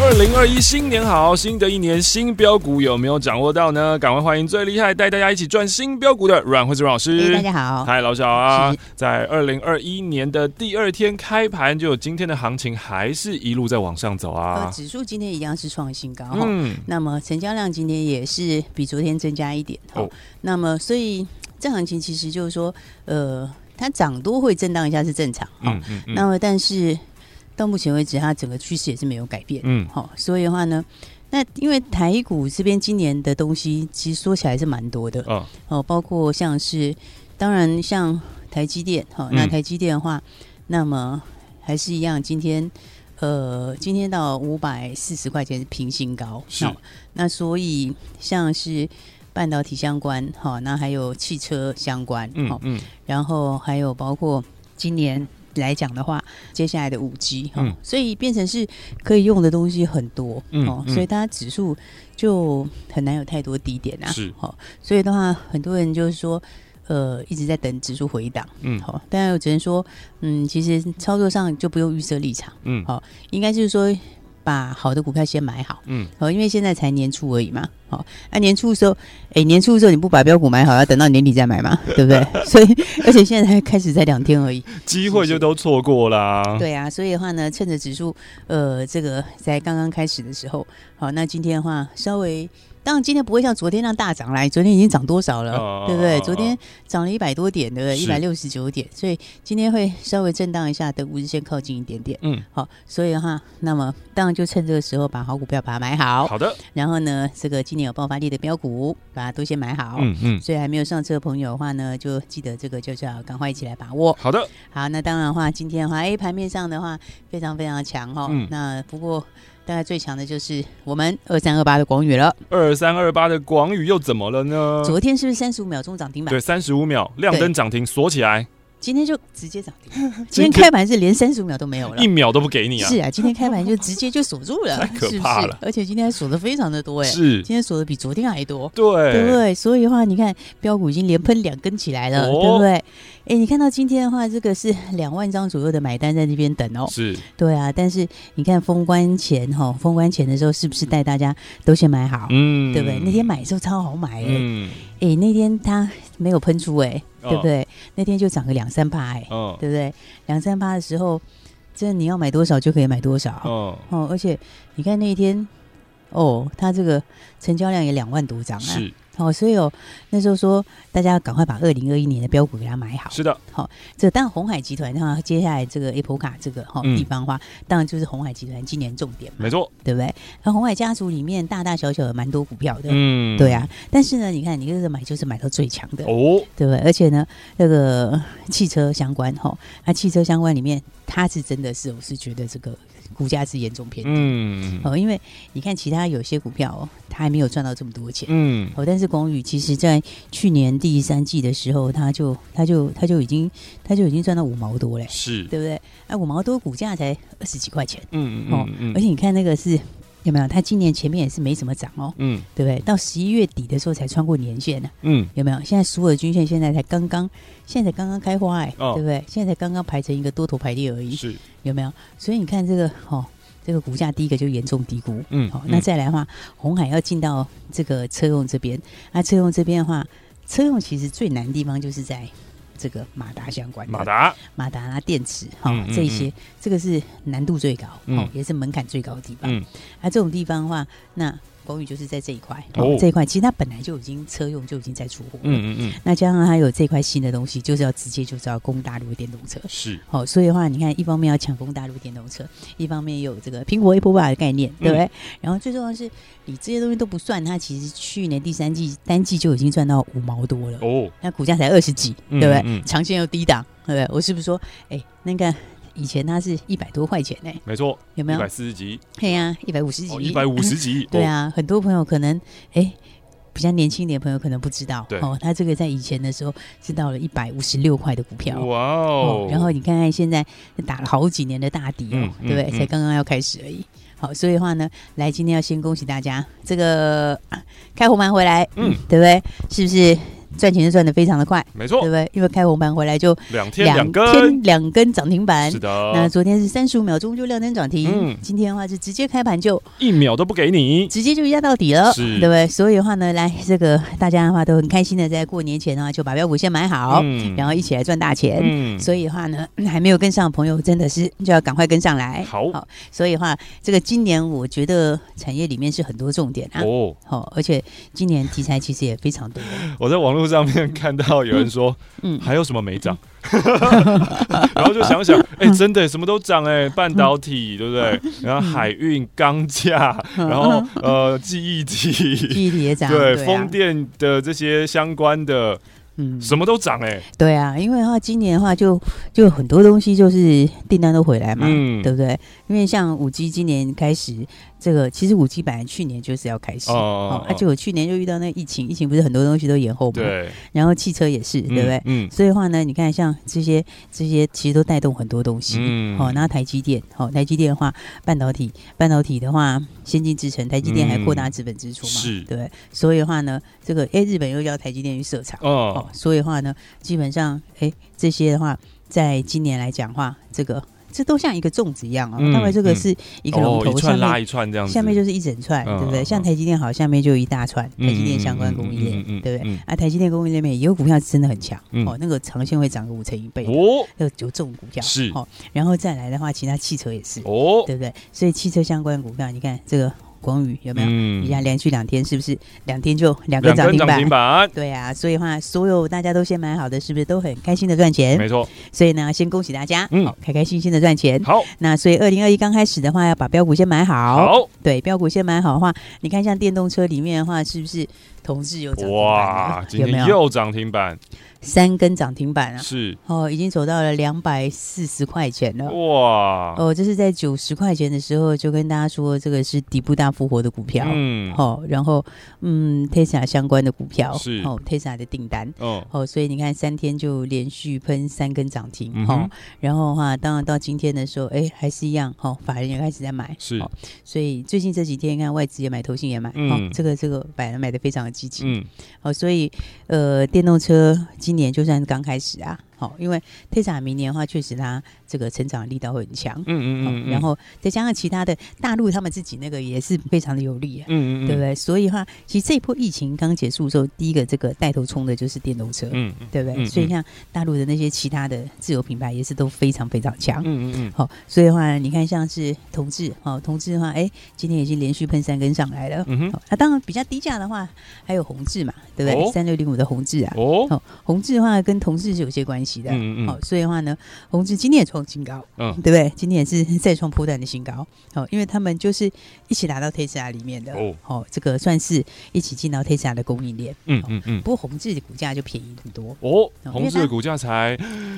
二零二一新年好，新的一年新标股有没有掌握到呢？赶快欢迎最厉害带大家一起赚新标股的阮惠慈老师。大家好，嗨，老小啊，在二零二一年的第二天开盘，就有今天的行情还是一路在往上走啊。呃、指数今天一样是创新高，嗯，那么成交量今天也是比昨天增加一点，哦，那么所以这行情其实就是说，呃，它涨多会震荡一下是正常，嗯嗯，嗯，那么但是。到目前为止，它整个趋势也是没有改变。嗯，好，所以的话呢，那因为台股这边今年的东西其实说起来是蛮多的。哦，哦，包括像是，当然像台积电，哈，那台积电的话，那么还是一样，今天呃，今天到五百四十块钱是平新高。是。那所以像是半导体相关，哈，那还有汽车相关，嗯嗯，然后还有包括今年。来讲的话，接下来的五 G，嗯，所以变成是可以用的东西很多，嗯，哦，所以它指数就很难有太多低点啊，是，哦，所以的话，很多人就是说，呃，一直在等指数回档，嗯，好，但我只能说，嗯，其实操作上就不用预设立场，嗯，好，应该就是说。把好的股票先买好，嗯，好，因为现在才年初而已嘛，好，那年初的时候，哎、欸，年初的时候你不把标股买好，要等到年底再买嘛，对不对？所以，而且现在才开始才两天而已，机会就都错过啦。对啊，所以的话呢，趁着指数，呃，这个在刚刚开始的时候，好，那今天的话稍微。当然，今天不会像昨天那样大涨来。昨天已经涨多少了，哦、对不对？昨天涨了一百多点，对不对？一百六十九点，所以今天会稍微震荡一下，等五日线靠近一点点。嗯，好，所以的话，那么当然就趁这个时候把好股票把它买好。好的。然后呢，这个今年有爆发力的标股，把它都先买好。嗯嗯。所以还没有上车的朋友的话呢，就记得这个就是要赶快一起来把握。好的。好，那当然的话，今天的话，哎，盘面上的话非常非常强哈。嗯。那不过。大概最强的就是我们二三二八的广宇了。二三二八的广宇又怎么了呢？昨天是不是三十五秒钟涨停板？对，三十五秒亮灯涨停锁起来。今天就直接涨停。今天开盘是连三十五秒都没有了，一秒都不给你啊！是啊，今天开盘就直接就锁住了，太可怕了。是是，而且今天还锁的非常的多哎，是，今天锁的比昨天还多。对，对不对？所以的话，你看标股已经连喷两根起来了，哦、对不对？哎，你看到今天的话，这个是两万张左右的买单在那边等哦。是，对啊。但是你看封关前哈、哦，封关前的时候是不是带大家都先买好？嗯，对不对？那天买的时候超好买哎。嗯。哎，那天它没有喷出哎，哦、对不对？那天就涨个两三趴哎，哦、对不对？两三趴的时候，这你要买多少就可以买多少哦。哦，而且你看那一天，哦，它这个成交量也两万多张啊。是。哦，所以哦，那时候说大家赶快把二零二一年的标股给它买好。是的，好、哦，这当然红海集团的话，接下来这个 Apple 卡这个哈、哦嗯、地方的话，当然就是红海集团今年重点嘛，没错，对不对？那红海家族里面大大小小的蛮多股票的，嗯，对啊。但是呢，你看你这个买就是买到最强的哦，对不对？而且呢，那个汽车相关哈，那、哦、汽车相关里面，它是真的是我是觉得这个。股价是严重偏低，嗯，哦，因为你看其他有些股票，哦，它还没有赚到这么多钱，嗯，哦，但是广宇其实在去年第三季的时候，它就它就它就已经它就已经赚到五毛多嘞，是。对不对？哎，五毛多股价才二十几块钱，嗯嗯，哦，而且你看那个是。有没有？它今年前面也是没怎么涨哦，嗯，对不对？到十一月底的时候才穿过年线呢，嗯，有没有？现在所有的均线现在才刚刚，现在才刚刚开花哎，哦、对不对？现在才刚刚排成一个多头排列而已，是有没有？所以你看这个哦，这个股价第一个就严重低估，嗯，好、哦，那再来的话，红海要进到这个车用这边，那车用这边的话，车用其实最难的地方就是在。这个马达相关的马达、马达啊、电池哈，嗯嗯嗯这一些，这个是难度最高，嗯、哦，也是门槛最高的地方。嗯，啊，这种地方的话，那。广宇就是在这一块，哦，这一块其实它本来就已经车用就已经在出货，嗯嗯嗯。那加上它有这块新的东西，就是要直接就是要攻大陆的电动车，是。好，所以的话，你看，一方面要抢攻大陆电动车，一方面有这个苹果 Apple Watch 的概念，对不对？然后最重要的是，你这些东西都不算，它其实去年第三季单季就已经赚到五毛多了，哦。那股价才二十几，对不对？长线又低档，对不对？我是不是说，哎，那个以前它是一百多块钱呢，没错，有没有？一百四十几？对呀，一百五十几，一百五十几。对啊，很多朋友可能哎。比较年轻点的朋友可能不知道，哦，他这个在以前的时候是到了一百五十六块的股票，哇哦，哦！然后你看看现在打了好几年的大底哦，嗯、对不对？嗯、才刚刚要开始而已。好，所以的话呢，来今天要先恭喜大家，这个、啊、开红盘回来，嗯，对不对？是不是？赚钱就赚的非常的快，没错，对不对？因为开红盘回来就两天两根，两天两根涨停板，是的。那昨天是三十五秒钟就亮灯涨停，嗯，今天的话是直接开盘就一秒都不给你，直接就压到底了，是，对不对？所以的话呢，来这个大家的话都很开心的，在过年前的话就把标股先买好，嗯，然后一起来赚大钱，嗯。所以的话呢，还没有跟上的朋友真的是就要赶快跟上来，好，好。所以的话，这个今年我觉得产业里面是很多重点啊，哦，好，而且今年题材其实也非常多。我在网络上面看到。有人说，嗯，还有什么没涨？然后就想想，哎，真的什么都涨哎，半导体 对不对？然后海运、钢价，然后呃，记忆体，记忆体也涨，对，风电的这些相关的。嗯，什么都涨哎、欸，对啊，因为的话，今年的话就就很多东西就是订单都回来嘛，嗯，对不对？因为像五 G 今年开始，这个其实五 G 本来去年就是要开始哦，哦，而且我去年就遇到那个疫情，疫情不是很多东西都延后嘛，对，然后汽车也是，对不对？嗯，所以的话呢，你看像这些这些其实都带动很多东西，嗯，好、哦，那台积电，好、哦，台积电的话，半导体，半导体的话，先进制程，台积电还扩大资本支出嘛，是、嗯，对，所以的话呢，这个哎，日本又叫台积电去设厂，哦。所以的话呢，基本上，哎，这些的话，在今年来讲的话，这个这都像一个粽子一样啊。那么这个是一个龙头，下面拉一串这样子，下面就是一整串，对不对？像台积电好，下面就一大串台积电相关供应链，对不对？啊，台积电供应链里面也有股票真的很强哦，那个长线会涨个五成一倍哦，有有这种股票是哦。然后再来的话，其他汽车也是哦，对不对？所以汽车相关股票，你看这个。广宇有没有？嗯，一下连续两天是不是两天就两个涨停板？板对啊，所以话所有大家都先买好的，是不是都很开心的赚钱？没错。所以呢，先恭喜大家，嗯，好，开开心心的赚钱。好，那所以二零二一刚开始的话，要把标股先买好。好，对，标股先买好的话，你看像电动车里面的话，是不是同志有涨停板？哇，今天又涨停板。三根涨停板啊！是哦，已经走到了两百四十块钱了。哇！哦，这是在九十块钱的时候就跟大家说，这个是底部大复活的股票。嗯，好、哦，然后嗯，Tesla 相关的股票是哦，Tesla 的订单哦，哦，所以你看三天就连续喷三根涨停。嗯、哦，然后的话，当然到今天的时候，哎，还是一样。哦，法人也开始在买。是、哦，所以最近这几天，你看外资也买，投信也买。嗯，哦、这个这个买的买的非常的积极。嗯，哦，所以呃，电动车。今今年就算是刚开始啊，好，因为 Tesla 明年的话，确实它这个成长力道会很强，嗯嗯嗯，然后再加上其他的大陆他们自己那个也是非常的有利啊，嗯嗯对不对？所以的话，其实这一波疫情刚结束的时候，第一个这个带头冲的就是电动车，嗯嗯对不对？所以像大陆的那些其他的自有品牌也是都非常非常强，嗯嗯嗯，好，所以的话，你看像是同志，哦，同志的话，哎，今天已经连续喷三根上来了，嗯哼，那当然比较低价的话，还有宏志嘛，对不对？三六零五的宏志啊，哦，宏。宏致的话跟同志是有些关系的，嗯嗯，好，所以的话呢，宏志今天也创新高，嗯，对不对？今天也是再创波段的新高，好，因为他们就是一起拿到 Tesla 里面的，哦，好，这个算是一起进到 Tesla 的供应链，嗯嗯嗯。不过宏志的股价就便宜很多，哦，宏志的股价才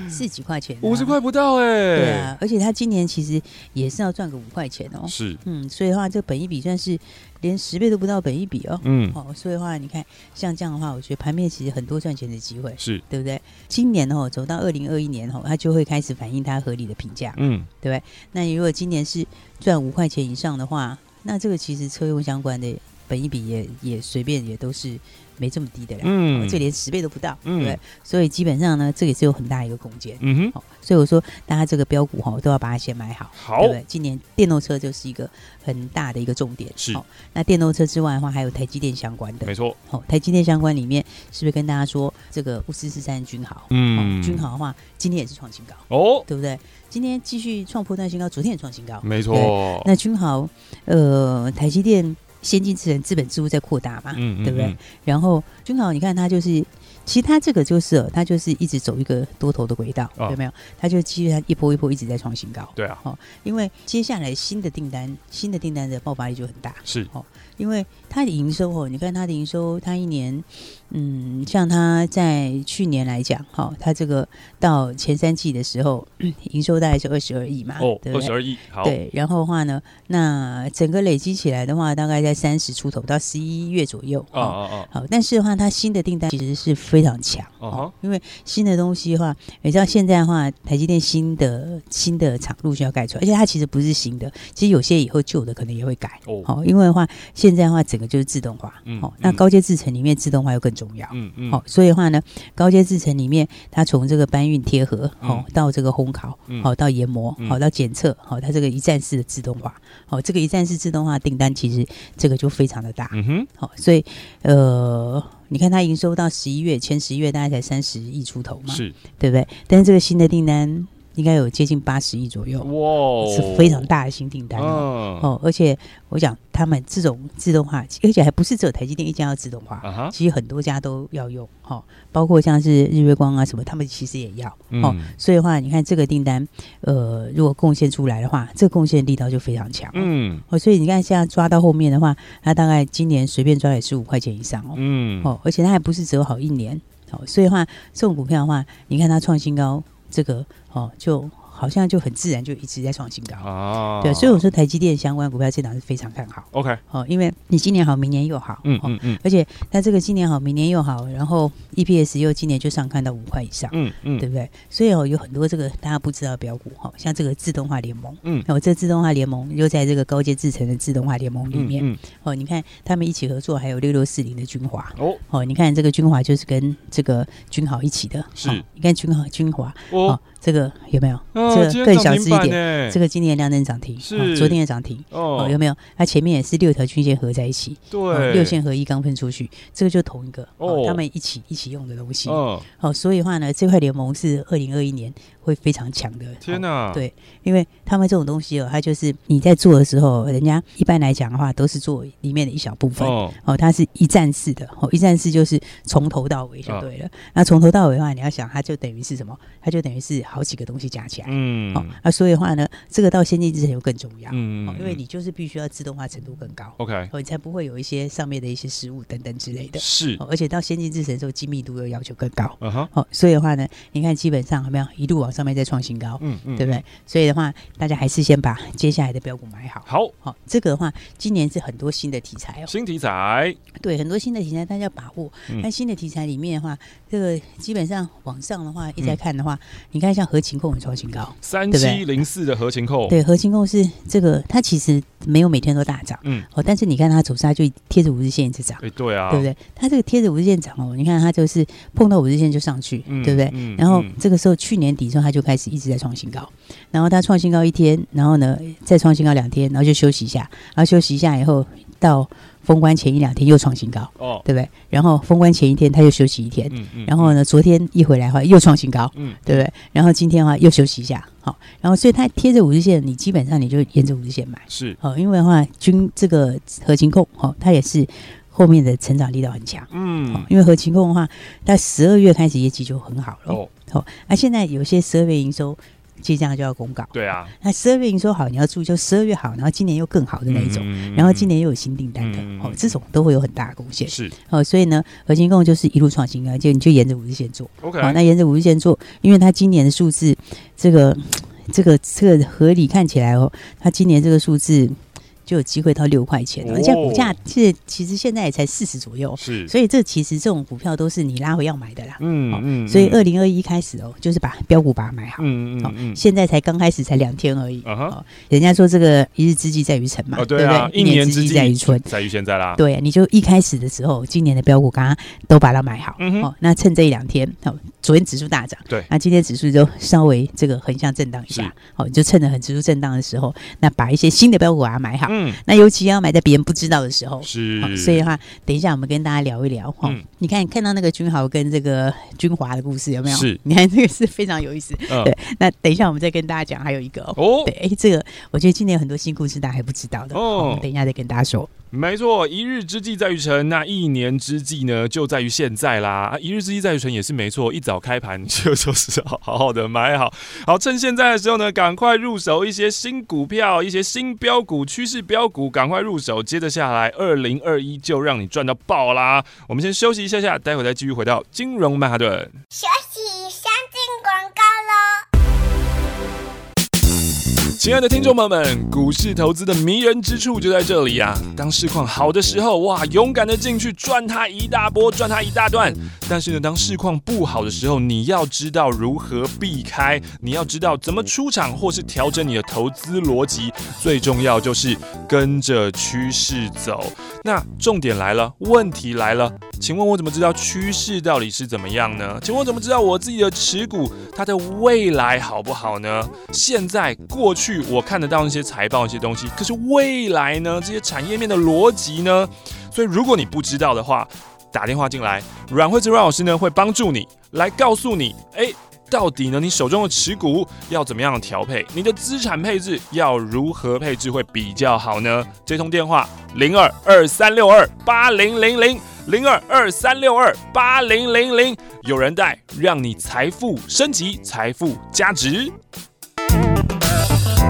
四几块钱，五十块不到哎，对啊，而且他今年其实也是要赚个五块钱哦，是，嗯，所以的话，这本一比算是。连十倍都不到本一比哦，嗯，哦，所以的话，你看像这样的话，我觉得盘面其实很多赚钱的机会，是对不对？今年哦，走到二零二一年哦，它就会开始反映它合理的评价，嗯，对不对？那你如果今年是赚五块钱以上的话，那这个其实车用相关的本一比也也随便也都是。没这么低的啦，嗯，这连十倍都不到，嗯，对，所以基本上呢，这个也是有很大一个空间，嗯哼，好，所以我说大家这个标股哈都要把它先买好，好，对不对？今年电动车就是一个很大的一个重点，是。那电动车之外的话，还有台积电相关的，没错，好，台积电相关里面是不是跟大家说这个五四四三君豪，嗯，君豪的话今天也是创新高，哦，对不对？今天继续创破断新高，昨天也创新高，没错。那君豪，呃，台积电。先进制程资本支出在扩大嘛，嗯嗯嗯对不对？然后君豪，你看他就是其实他这个就是，他就是一直走一个多头的轨道，哦、有没有？他就基于他一波一波一直在创新高。对啊，哦，因为接下来新的订单，新的订单的爆发力就很大。是哦，因为它的营收哦，你看它的营收，它一年，嗯，像他在去年来讲，哈、哦，它这个到前三季的时候，营收大概是二十二亿嘛，哦，二十二亿，好，对，然后的话呢，那整个累积起来的话，大概在三十出头到十一月左右。哦哦哦，好，但是的话，它新的订单其实是非常强哦，因为新的东西的话，你知道现在的话，台积电新的新的厂陆续要盖出来，而且它其实不是新的，其实有些以后旧的可能也会改哦。好，因为的话，现在的话整个就是自动化，嗯，好，那高阶制程里面自动化又更重要，嗯嗯，好，所以的话呢，高阶制程里面，它从这个搬运贴合，好，到这个烘烤，好，到研磨，好，到检测，好，它这个一站式的自动化，好，这个一站式自动化订单其实这个就非常的大，嗯哼，好，所以呃。你看，它营收到十一月，前十一月大概才三十亿出头嘛，是对不对？但是这个新的订单。应该有接近八十亿左右，哇，是非常大的新订单哦。哦，而且我讲他们这种自动化，而且还不是只有台积电一家要自动化，啊、其实很多家都要用哈，包括像是日月光啊什么，他们其实也要哦。嗯、所以的话，你看这个订单，呃，如果贡献出来的话，这个贡献力道就非常强。嗯，哦，所以你看现在抓到后面的话，它大概今年随便抓也是五块钱以上哦。嗯，哦，而且它还不是只有好一年哦，所以的话，这种股票的话，你看它创新高。这个哦，就好像就很自然，就一直在创新高。啊。对，所以我说台积电相关股票这档是非常看好。OK，哦，因为你今年好，明年又好，嗯嗯嗯，而且它这个今年好，明年又好，然后 EPS 又今年就上看到五块以上，嗯嗯，对不对？所以哦，有很多这个大家不知道的标股哈，像这个自动化联盟，嗯，哦，这自动化联盟又在这个高阶制程的自动化联盟里面，哦，你看他们一起合作，还有六六四零的君华，哦。哦，你看这个君华就是跟这个君豪一起的，是，你看君豪君华，哦。这个有没有？这个更小只一点。这个今年亮灯涨停，是昨天也涨停哦。有没有？它前面也是六条均线合在一起，对，六线合一刚分出去，这个就同一个哦，他们一起一起用的东西哦。好，所以的话呢，这块联盟是二零二一年会非常强的。天哪！对，因为他们这种东西哦，它就是你在做的时候，人家一般来讲的话都是做里面的一小部分哦。哦它是一站式的哦，一站式就是从头到尾就对了。那从头到尾的话，你要想，它就等于是什么？它就等于是。好几个东西加起来，嗯，好、哦，啊，所以的话呢，这个到先进制程又更重要，嗯、哦，因为你就是必须要自动化程度更高，OK，哦，你才不会有一些上面的一些失误等等之类的，是、哦，而且到先进制程的时候，精密度又要求更高，嗯哼，哦，所以的话呢，你看基本上有没有一路往上面再创新高，嗯嗯，对不对？所以的话，大家还是先把接下来的标股买好，好，好、哦，这个的话，今年是很多新的题材哦，新题材，对，很多新的题材大家要把握，那、嗯、新的题材里面的话，这个基本上往上的话，一直在看的话，嗯、你看像合情控很创新高。三七零四的合情控，对，合情控是这个，它其实没有每天都大涨，嗯，哦，但是你看它走势，它就贴着五日线一直涨，哎，对啊，对不对？它这个贴着五日线涨哦，你看它就是碰到五日线就上去，嗯、对不对？嗯、然后这个时候去年底之后，它就开始一直在创新高，然后它创新高一天，然后呢再创新高两天，然后就休息一下，然后休息一下以后到。封关前一两天又创新高，哦，对不对？然后封关前一天他又休息一天，嗯嗯，然后呢，昨天一回来的话又创新高，嗯，对不对？然后今天的话又休息一下，好，然后所以它贴着五日线，你基本上你就沿着五日线买，是，好，因为的话，均这个合情控，好，它也是后面的成长力道很强，嗯，因为合情控的话，在十二月开始业绩就很好了，哦，好，那现在有些十二月营收。即将就要公告，对啊。那十二月营收好，你要注意，就十二月好，然后今年又更好的那一种，嗯、然后今年又有新订单的，嗯、哦，这种都会有很大的贡献。是哦，所以呢，核心共就是一路创新啊，就你就沿着五日线做。OK，好，那沿着五日线做，因为它今年的数字，这个这个这个合理看起来哦，它今年这个数字。就有机会到六块钱，而且股价其实其实现在也才四十左右，是，所以这其实这种股票都是你拉回要买的啦，嗯嗯，所以二零二一开始哦，就是把标股把它买好，嗯嗯嗯，现在才刚开始才两天而已，哦，人家说这个一日之计在于晨嘛，对不对？一年之计在于春，在于现在啦，对，你就一开始的时候，今年的标股刚刚都把它买好，哦，那趁这一两天，哦，昨天指数大涨，对，那今天指数就稍微这个横向震荡一下，哦，就趁着很指数震荡的时候，那把一些新的标股把它买好。嗯，那尤其要买在别人不知道的时候，是。所以的话，等一下我们跟大家聊一聊哈。嗯、你看，看到那个君豪跟这个君华的故事有没有？是。你看这个是非常有意思。嗯、对。那等一下我们再跟大家讲，还有一个哦。对，哎，这个我觉得今年有很多新故事大家还不知道的哦。我们等一下再跟大家说。没错，一日之计在于晨，那一年之计呢，就在于现在啦。啊，一日之计在于晨也是没错，一早开盘就就是好好好的买好，好趁现在的时候呢，赶快入手一些新股票，一些新标股、趋势标股，赶快入手。接着下来，二零二一就让你赚到爆啦！我们先休息一下下，待会再继续回到金融曼哈顿。休息，亲爱的听众朋友们，股市投资的迷人之处就在这里、啊！当市况好的时候，哇，勇敢的进去赚它一大波，赚它一大段。但是呢，当市况不好的时候，你要知道如何避开，你要知道怎么出场，或是调整你的投资逻辑。最重要就是跟着趋势走。那重点来了，问题来了，请问我怎么知道趋势到底是怎么样呢？请问我怎么知道我自己的持股它的未来好不好呢？现在、过去。我看得到那些财报、一些东西，可是未来呢？这些产业面的逻辑呢？所以如果你不知道的话，打电话进来，阮惠慈阮老师呢会帮助你来告诉你，哎，到底呢你手中的持股要怎么样调配？你的资产配置要如何配置会比较好呢？这通电话零二二三六二八零零零零二二三六二八零零零，有人带，让你财富升级，财富加值。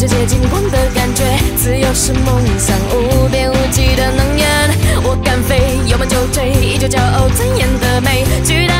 这接近光的感觉，自由是梦想，无边无际的能源。我敢飞，有梦就追，依旧骄傲尊严的美。巨大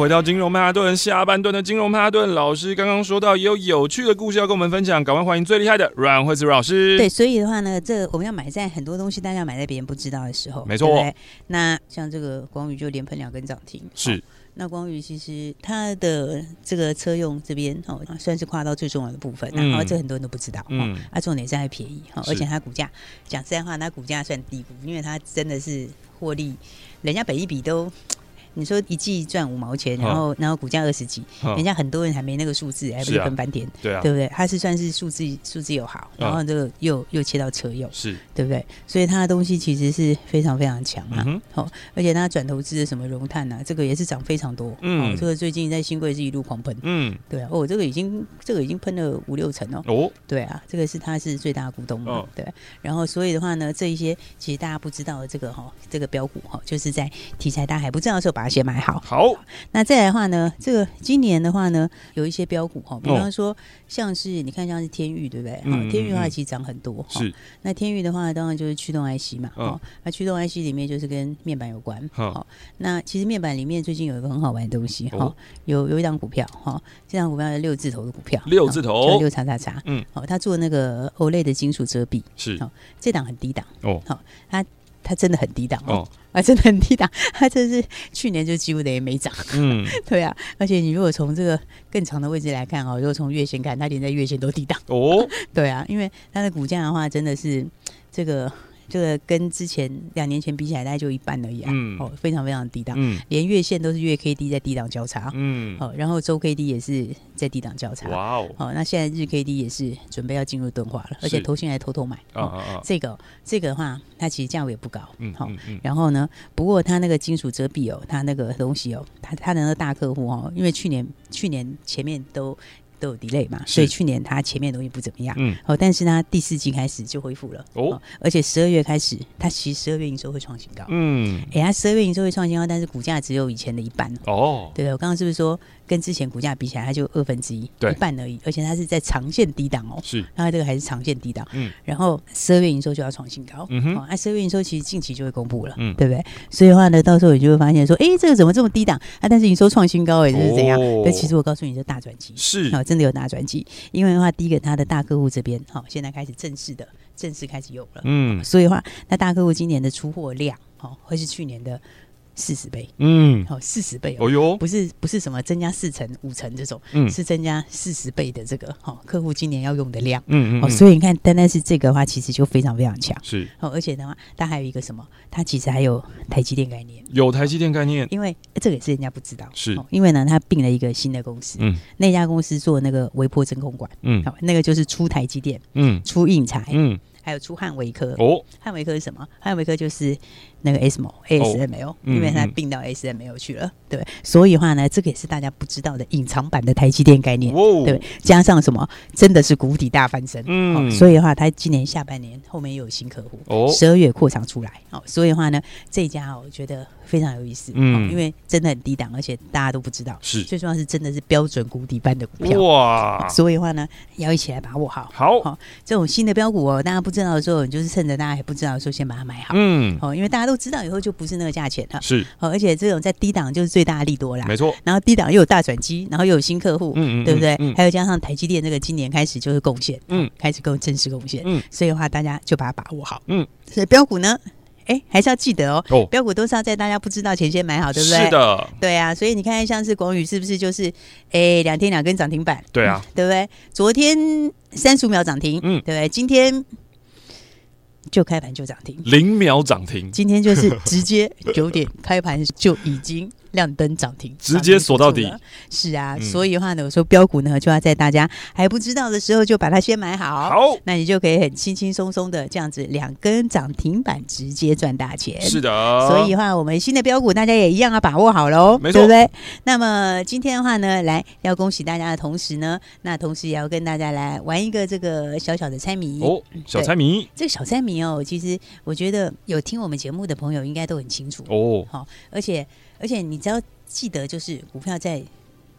回到金融曼哈顿下半段的金融曼哈顿老师刚刚说到也有有趣的故事要跟我们分享，赶快欢迎最厉害的阮慧慈老师。对，所以的话呢，这我们要买在很多东西，大家买在别人不知道的时候，没错。那像这个光宇就连喷两根涨停，是。那光宇其实它的这个车用这边哦，算是跨到最重要的部分，然后这很多人都不知道，嗯，啊，重点是还便宜哈，而且它股价讲实在话，它股价算低估，因为它真的是获利，人家本一比都。你说一季赚五毛钱，然后然后股价二十几，人家很多人还没那个数字，还不是喷翻天，对啊，对不对？他是算是数字数字又好，然后这个又又切到车用，是。对不对？所以他的东西其实是非常非常强啊，好，而且他转投资的什么融碳啊，这个也是涨非常多，嗯，这个最近在新贵是一路狂喷，嗯，对啊，哦，这个已经这个已经喷了五六成哦，哦，对啊，这个是他是最大股东嘛，对，然后所以的话呢，这一些其实大家不知道的这个哈，这个标股哈，就是在题材大家还不知道的时候把它先买好，好，那再来的话呢，这个今年的话呢，有一些标股哈，比方说像是你看像是天域，对不对？嗯，天域的话其实涨很多，是。那天域的话，当然就是驱动 IC 嘛，哦，那驱动 IC 里面就是跟面板有关，好。那其实面板里面最近有一个很好玩的东西，哈，有有一档股票，哈，这档股票是六字头的股票，六字头，六叉叉叉，嗯，好，他做那个 OLED 的金属遮蔽，是，好，这档很低档，哦，好，他。它真的很低档哦，啊，真的很低档。它真是去年就几乎等于没涨，嗯，对啊。而且你如果从这个更长的位置来看哦，如果从月线看，它连在月线都低档哦，对啊，因为它的股价的话，真的是这个。这个跟之前两年前比起来，大概就一半而已啊！嗯，哦，非常非常低档，嗯，连月线都是月 K D 在低档交叉，嗯，好，然后周 K D 也是在低档交叉，哇哦，好，那现在日 K D 也是准备要进入钝化了，而且投信还偷偷买，哦，这个这个的话，它其实价位也不高，嗯，好，然后呢，不过它那个金属遮蔽哦，它那个东西哦，它它的那个大客户哦，因为去年去年前面都。都有 delay 嘛，所以去年它前面东西不怎么样，嗯，哦，但是呢第四季开始就恢复了，哦，而且十二月开始，它其实十二月营收会创新高，嗯，哎，它十二月营收会创新高，但是股价只有以前的一半，哦，对对，我刚刚是不是说？跟之前股价比起来，它就二分之一，对，一半而已。而且它是在长线低档哦，是，那它这个还是长线低档。嗯，然后十二月营收就要创新高。嗯哼，那十二月营收其实近期就会公布了，嗯，对不对？所以的话呢，到时候你就会发现说，哎，这个怎么这么低档啊？但是营收创新高，哎，这是怎样？但其实我告诉你，是大转机，是啊，真的有大转机。因为的话，第一个，它的大客户这边，好，现在开始正式的，正式开始有了。嗯，所以的话，那大客户今年的出货量，哦，会是去年的。四十倍，嗯，好，四十倍哦。哟，不是不是什么增加四成五成这种，嗯，是增加四十倍的这个，好，客户今年要用的量，嗯嗯，所以你看，单单是这个的话，其实就非常非常强，是，哦，而且的话，它还有一个什么，它其实还有台积电概念，有台积电概念，因为这个也是人家不知道，是，因为呢，它并了一个新的公司，嗯，那家公司做那个微波真空管，嗯，好，那个就是出台积电，嗯，出印材，嗯，还有出汉维科，哦，汉维科是什么？汉维科就是。那个 ASML ASML，因为它并到 ASML 去了，对，所以话呢，这个也是大家不知道的隐藏版的台积电概念，对，加上什么，真的是谷底大翻身，嗯，所以的话，它今年下半年后面又有新客户，哦，十二月扩张出来，哦，所以的话呢，这家我觉得非常有意思，嗯，因为真的很低档，而且大家都不知道，是。最重要是真的是标准谷底般的股票，哇，所以的话呢，要一起来把握好，好，好，这种新的标股哦，大家不知道的时候，你就是趁着大家还不知道的时候，先把它买好，嗯，哦，因为大家都。知道以后就不是那个价钱了，是，而且这种在低档就是最大的利多啦，没错。然后低档又有大转机，然后又有新客户，嗯嗯，对不对？还有加上台积电这个今年开始就是贡献，嗯，开始更正式贡献，嗯，所以的话大家就把它把握好，嗯。所以标股呢，哎，还是要记得哦，标股都是要在大家不知道前先买好，对不对？是的，对啊。所以你看，像是广宇是不是就是哎两天两根涨停板？对啊，对不对？昨天三十五秒涨停，嗯，对不对？今天。就开盘就涨停，零秒涨停。今天就是直接九点开盘就已经。亮灯涨停，直接锁到底。是啊，嗯、所以的话呢，我说标股呢，就要在大家还不知道的时候就把它先买好。好，那你就可以很轻轻松松的这样子两根涨停板直接赚大钱。是的，所以的话，我们新的标股大家也一样要把握好喽，没错，对不对？那么今天的话呢，来要恭喜大家的同时呢，那同时也要跟大家来玩一个这个小小的猜谜哦，小猜谜。这个小猜谜哦，其实我觉得有听我们节目的朋友应该都很清楚哦。好，而且。而且你只要记得，就是股票在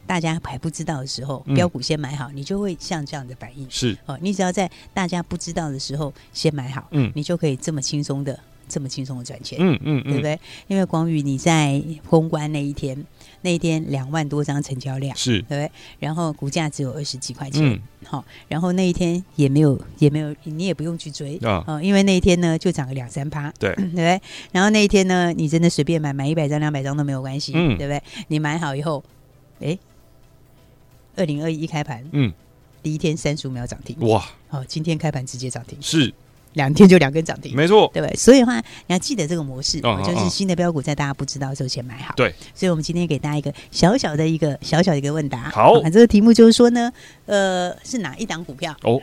大家还不知道的时候，标股先买好，你就会像这样的反应。是哦，你只要在大家不知道的时候先买好，嗯，你就可以这么轻松的这么轻松的赚钱，嗯嗯，嗯对不对？因为光宇你在公关那一天，那一天两万多张成交量，是，对不对？然后股价只有二十几块钱，好、嗯，然后那一天也没有也没有，你也不用去追啊、哦，因为那一天呢就涨个两三趴，对，对不对？然后那一天呢，你真的随便买买一百张两百张都没有关系，嗯，对不对？你买好以后，哎，二零二一开盘，嗯，第一天三十五秒涨停，哇，好、哦，今天开盘直接涨停，是。两天就两根涨停，没错，对不对？所以的话，你要记得这个模式，哦、就是新的标股在大家不知道的时候先买好。对，所以我们今天给大家一个小小的一个小小的一个问答。好，这个题目就是说呢，呃，是哪一档股票？哦。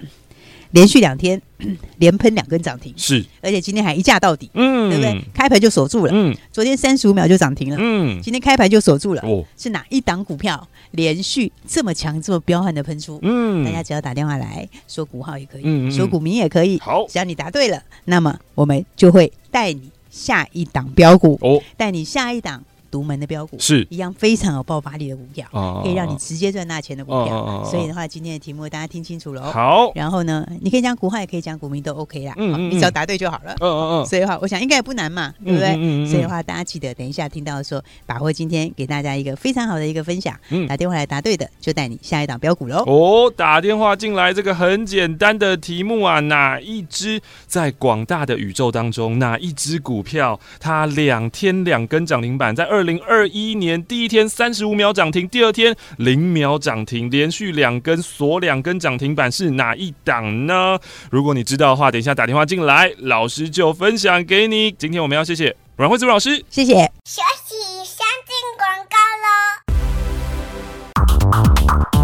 连续两天 连喷两根涨停，是，而且今天还一价到底，嗯，对不对？开盘就锁住了，嗯，昨天三十五秒就涨停了，嗯，今天开盘就锁住了，哦，是哪一档股票连续这么强、这么彪悍的喷出？嗯，大家只要打电话来说股号也可以，嗯，说股名也可以，好，只要你答对了，那么我们就会带你下一档标股，哦，带你下一档。独门的标股是一样非常有爆发力的股票，可以让你直接赚大钱的股票。所以的话，今天的题目大家听清楚了哦。好，然后呢，你可以讲股号，也可以讲股民，都 OK 啦。嗯，你只要答对就好了。嗯嗯嗯。所以的话，我想应该也不难嘛，对不对？所以的话，大家记得等一下听到说，把握今天给大家一个非常好的一个分享。嗯，打电话来答对的，就带你下一档标股喽。哦，打电话进来，这个很简单的题目啊，哪一只在广大的宇宙当中，哪一只股票它两天两根涨停板，在二二零二一年第一天三十五秒涨停，第二天零秒涨停，连续两根锁两根涨停板是哪一档呢？如果你知道的话，等一下打电话进来，老师就分享给你。今天我们要谢谢阮惠慈老师，谢谢。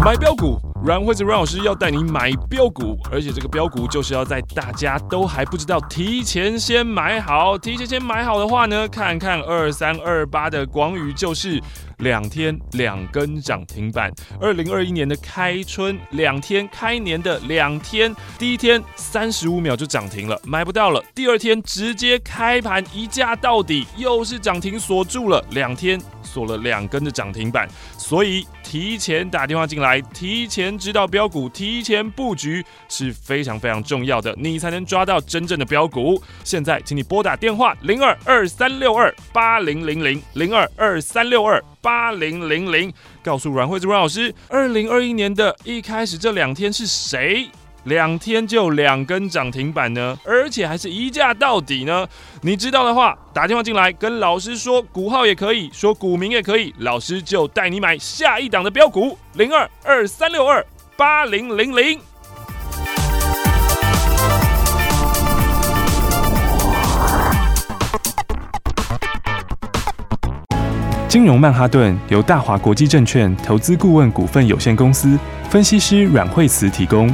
买标股，阮惠子阮老师要带你买标股，而且这个标股就是要在大家都还不知道，提前先买好。提前先买好的话呢，看看二三二八的广宇就是。两天两根涨停板，二零二一年的开春两天开年的两天，第一天三十五秒就涨停了，买不到了。第二天直接开盘一价到底，又是涨停锁住了，两天锁了两根的涨停板。所以提前打电话进来，提前知道标股，提前布局是非常非常重要的，你才能抓到真正的标股。现在，请你拨打电话零二二三六二八零零零零二二三六二。八零零零，告诉阮慧芝阮老师，二零二一年的一开始这两天是谁？两天就两根涨停板呢？而且还是一价到底呢？你知道的话，打电话进来跟老师说股号也可以说股名也可以，老师就带你买下一档的标股零二二三六二八零零零。金融曼哈顿由大华国际证券投资顾问股份有限公司分析师阮惠慈提供。